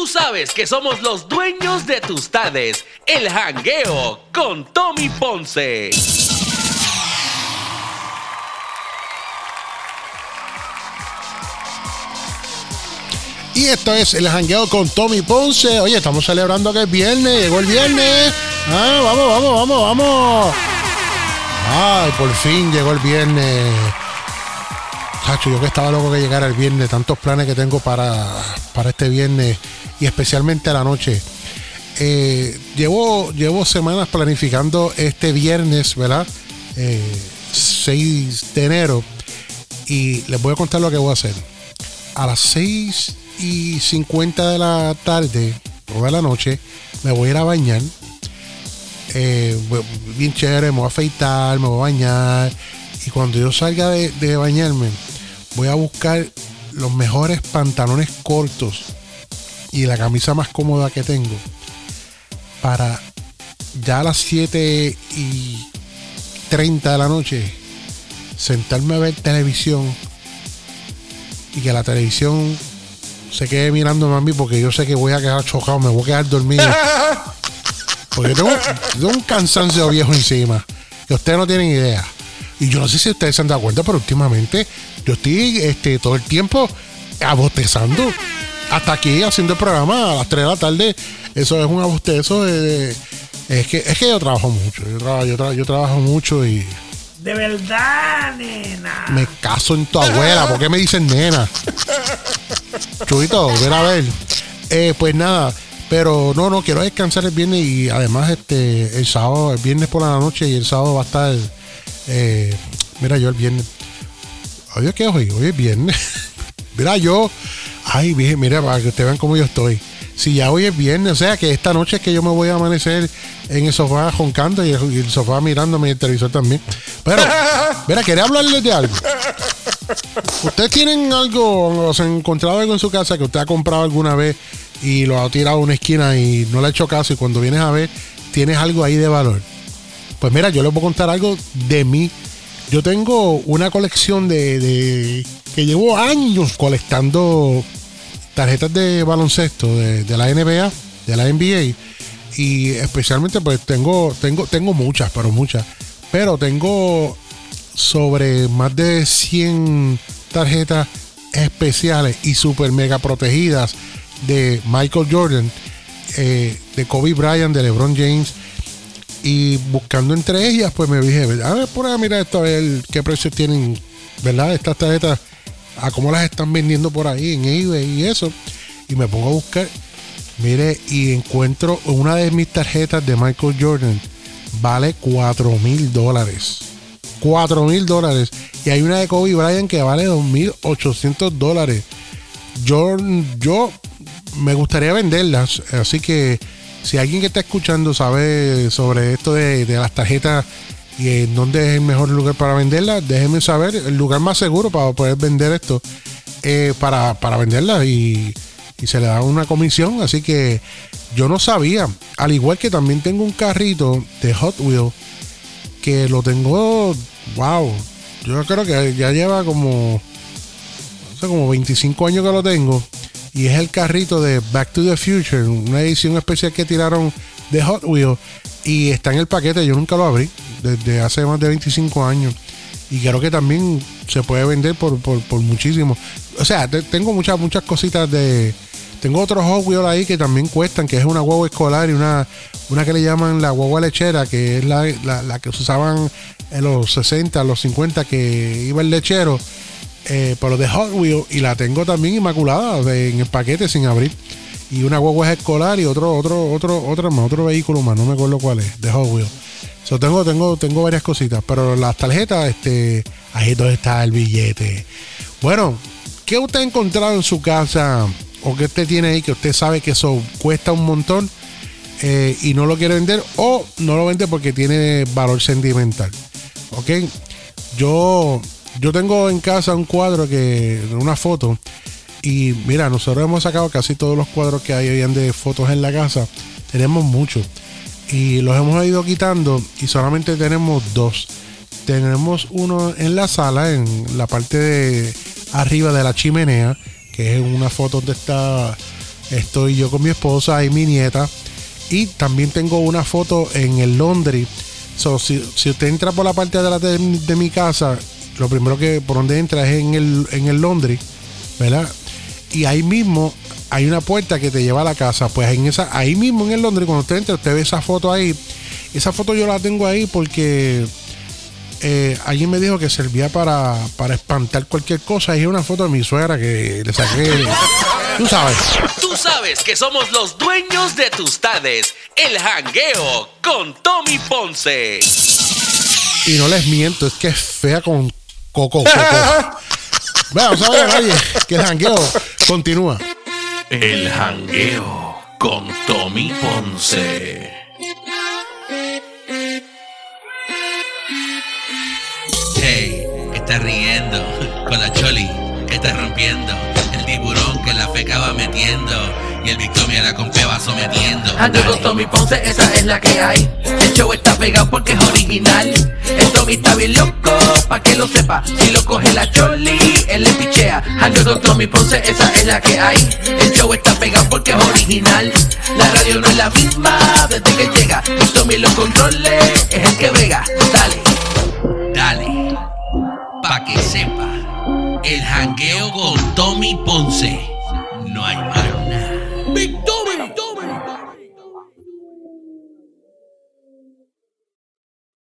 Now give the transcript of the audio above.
Tú sabes que somos los dueños de tus tardes. El jangueo con Tommy Ponce. Y esto es el jangueo con Tommy Ponce. Oye, estamos celebrando que es viernes, llegó el viernes. Ah, vamos, vamos, vamos, vamos. Ay, por fin llegó el viernes. Yo que estaba loco que llegara el viernes, tantos planes que tengo para, para este viernes especialmente la noche. Eh, llevo, llevo semanas planificando este viernes, ¿verdad? 6 eh, de enero. Y les voy a contar lo que voy a hacer. A las 6 y 50 de la tarde o de la noche me voy a ir a bañar. Eh, bien chévere, me voy a afeitar, me voy a bañar. Y cuando yo salga de bañarme, voy a buscar los mejores pantalones cortos y la camisa más cómoda que tengo para ya a las 7 y 30 de la noche sentarme a ver televisión y que la televisión se quede mirando a mí porque yo sé que voy a quedar chocado, me voy a quedar dormido. Porque tengo, tengo un cansancio viejo encima que ustedes no tienen idea. Y yo no sé si ustedes se han dado cuenta, pero últimamente yo estoy este, todo el tiempo abostezando. Hasta aquí haciendo el programa a las 3 de la tarde. Eso es un abostezo. De, es, que, es que yo trabajo mucho. Yo, trabajo, yo, yo trabajo mucho y. De verdad, nena. Me caso en tu abuela. ¿Por qué me dicen nena? Chubito, ven a ver. Eh, pues nada. Pero no, no, quiero descansar el viernes y además este el sábado, el viernes por la noche y el sábado va a estar. Eh, mira, yo el viernes Oye, ¿qué hoy? Hoy es viernes. mira, yo. Ay, mira, para que ustedes vean cómo yo estoy. Si ya hoy es viernes, o sea que esta noche es que yo me voy a amanecer en el sofá joncando y el, sofá mirándome y el televisor también. Pero, mira, quería hablarles de algo. ¿Ustedes tienen algo, o se han encontrado algo en su casa que usted ha comprado alguna vez y lo ha tirado a una esquina y no le ha hecho caso y cuando vienes a ver tienes algo ahí de valor? Pues mira, yo les voy a contar algo de mí yo tengo una colección de, que llevo años colectando tarjetas de baloncesto de, la NBA, de la NBA. Y especialmente pues tengo, tengo, tengo muchas, pero muchas. Pero tengo sobre más de 100 tarjetas especiales y super mega protegidas de Michael Jordan, eh, de Kobe Bryant, de LeBron James, y buscando entre ellas, pues me dije, a ver, por ahí, mira esto, a ver qué precios tienen, ¿verdad? Estas tarjetas, a cómo las están vendiendo por ahí en eBay y eso. Y me pongo a buscar, mire, y encuentro una de mis tarjetas de Michael Jordan, vale 4 mil dólares. 4 mil dólares. Y hay una de Kobe Bryant que vale 2.800 dólares. Yo, yo me gustaría venderlas, así que si alguien que está escuchando sabe sobre esto de, las tarjetas y en dónde es el mejor lugar para venderlas, déjenme saber el lugar más seguro para poder vender esto, eh, para, para venderlas y, se le da una comisión. Así que yo no sabía, al igual que también tengo un carrito de Hot Wheels que lo tengo, wow, yo creo que ya lleva como, no sé, como 25 años que lo tengo y es el carrito de Back to the Future, una edición especial que tiraron de Hot Wheels y está en el paquete, yo nunca lo abrí desde hace más de 25 años y creo que también se puede vender por, muchísimo. O sea, tengo muchas muchas cositas de tengo otros Hot Wheels ahí que también cuestan, que es una guagua escolar y una, una que le llaman la guagua lechera, que es la, la que se usaban en los 60, los 50, que iba el lechero eh, pero de Hot Wheels y la tengo también inmaculada en el paquete sin abrir. Y una guagua escolar y otro, otro, otro, otro más, otro vehículo más, no me acuerdo cuál es, de Hot Wheels. tengo, tengo, tengo varias cositas, pero las tarjetas, este, ahí donde está el billete. Bueno, ¿qué usted ha encontrado en su casa o qué usted tiene ahí que usted sabe que eso cuesta un montón eh, y no lo quiere vender o no lo vende porque tiene valor sentimental? ¿Ok? Yo yo tengo en casa un cuadro que, una foto, y mira, nosotros hemos sacado casi todos los cuadros que hay hoy de fotos en la casa. Tenemos muchos. Y los hemos ido quitando y solamente tenemos dos. Tenemos uno en la sala, en la parte de arriba de la chimenea, que es una foto donde está Estoy yo con mi esposa y mi nieta. Y también tengo una foto en el laundry. So, si, usted entra por la parte de, atrás de, de mi casa, lo primero que por donde entra es en el, en el laundry, ¿verdad? Y ahí mismo hay una puerta que te lleva a la casa. Pues en esa, ahí mismo en el laundry, cuando usted entra, usted ve esa foto ahí. Esa foto yo la tengo ahí porque eh, alguien me dijo que servía para, para espantar cualquier cosa. Y es una foto de mi suegra que le saqué. Tú sabes. Tú sabes que somos los dueños de tus tardes. El jangueo con Tommy Ponce. Y no les miento, es que es fea con coco. coco. Bueno, ¿sabes? Oye, que el jangueo continúa. El jangueo con Tommy Ponce. Hey, está riendo con la choli que está rompiendo. El tiburón que la feca va metiendo. Y el Victoria la compea va sometiendo. Ando con Tommy Ponce, esa es la que hay. El show está pegado porque es original. El Tommy está bien loco, pa' que lo sepa. Si lo coge la Choli, él le pichea. Ando con Tommy Ponce, esa es la que hay. El show está pegado porque es original. La radio no es la misma desde que llega. Y Tommy los controles, es el que vega. Dale. Dale, pa' que sepa. El jangueo con Tommy Ponce. big dog.